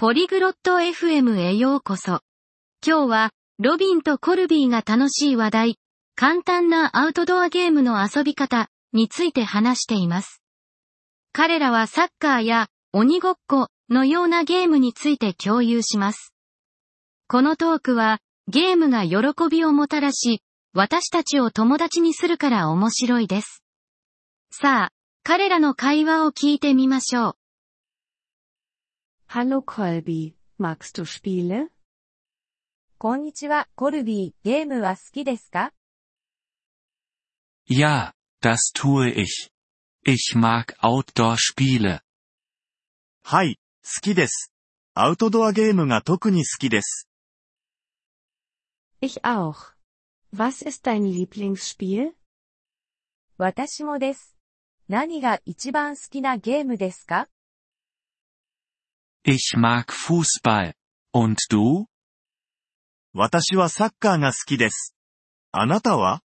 ポリグロット FM へようこそ。今日は、ロビンとコルビーが楽しい話題、簡単なアウトドアゲームの遊び方について話しています。彼らはサッカーや鬼ごっこのようなゲームについて共有します。このトークは、ゲームが喜びをもたらし、私たちを友達にするから面白いです。さあ、彼らの会話を聞いてみましょう。Hallo Colby, magst du Spiele? こんにちは、コルビー、ゲームは好きですか Ja, das tue ich. Ich mag Outdoor-Spiele. はい、好きです。アウトドアゲームが特に好きです。Ich auch. Was ist dein Lieblingsspiel? 私もです。何が一番好きなゲームですか Ich mag Fußball. Und du? 私はサッカーが好きです。あなたは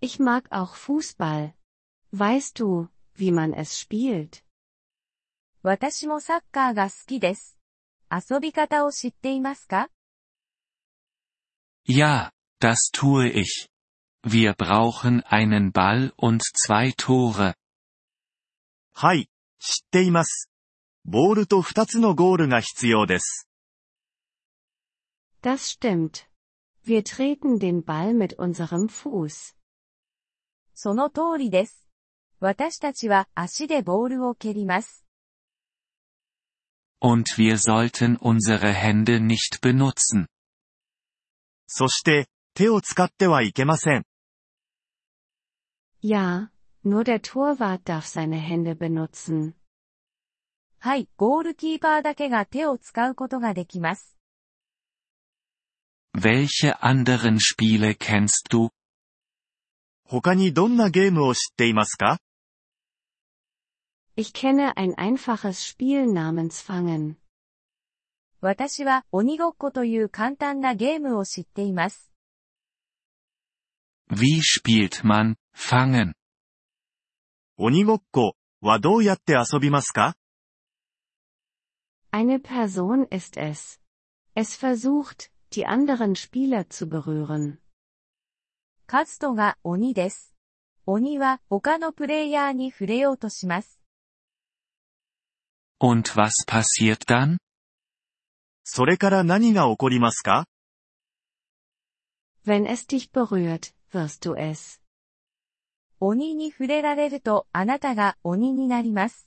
Ich mag auch Fußball. Weißt du, wie man es spielt? 私もサッカーが好きです。遊び方を知っていますか Ja, das tue ich. Wir brauchen einen Ball und zwei Tore. はい、知っています。 ボールと二つのゴールが必要です。 Das stimmt. Wir treten den Ball mit unserem Fuß. その通りです。私たちは足でボールを蹴ります。 Und wir sollten unsere Hände nicht benutzen. そして、手を使ってはいけません。 Ja, nur der Torwart darf seine Hände benutzen. はい、ゴールキーパーだけが手を使うことができます。Welche anderen Spiele kennst du? 他にどんなゲームを知っていますか Ich kenne ein einfaches Spiel namens Fangen. 私は鬼ごっこという簡単なゲームを知っています。Wie spielt man Fangen? 鬼ごっこはどうやって遊びますか Eine Person ist es. Es versucht, die anderen Spieler zu berühren. カツトが鬼です。鬼は他のプレイヤーに触れようとします。 Und was passiert dann? それから何が起こりますか Wenn es dich berührt, wirst du es. 鬼に触れられるとあなたが鬼になります。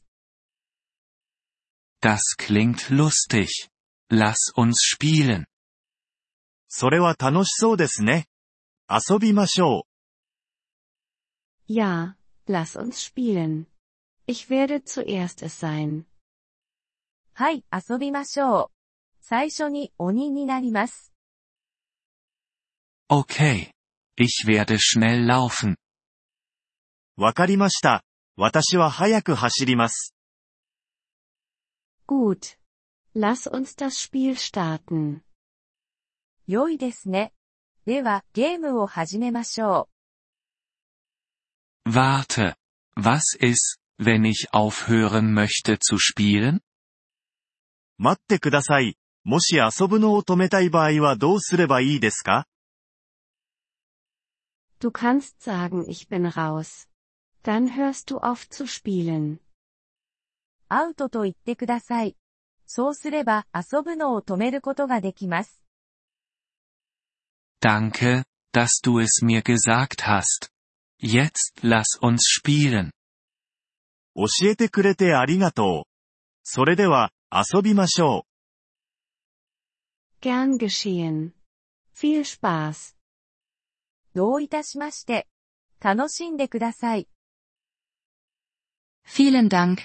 Das klingt lustig. Lass uns spielen. それは楽しそうですね。遊びましょう。Ja, lass uns spielen. Ich werde zuerst es sein. はい、遊びましょう。最初に鬼になります。Okay. Ich werde schnell laufen. わかりました。私は早く走ります。Gut. Lass uns das Spiel starten. 良いですね。では、ゲームを始めましょ Warte. Was ist, wenn ich aufhören möchte zu spielen? 待ってください。もし遊ぶのを止めたい場合はどうすればいいですか Du kannst sagen, ich bin raus. Dann hörst du auf zu spielen. う。アウトと言ってください。そうすれば遊ぶのを止めることができます。Danke, dass du es mir gesagt hast. Jetzt lass uns spielen. 教えてくれてありがとう。それでは、遊びましょ Gern geschehen. Viel Spaß. どういたしまして。楽しんでください。Vielen Dank,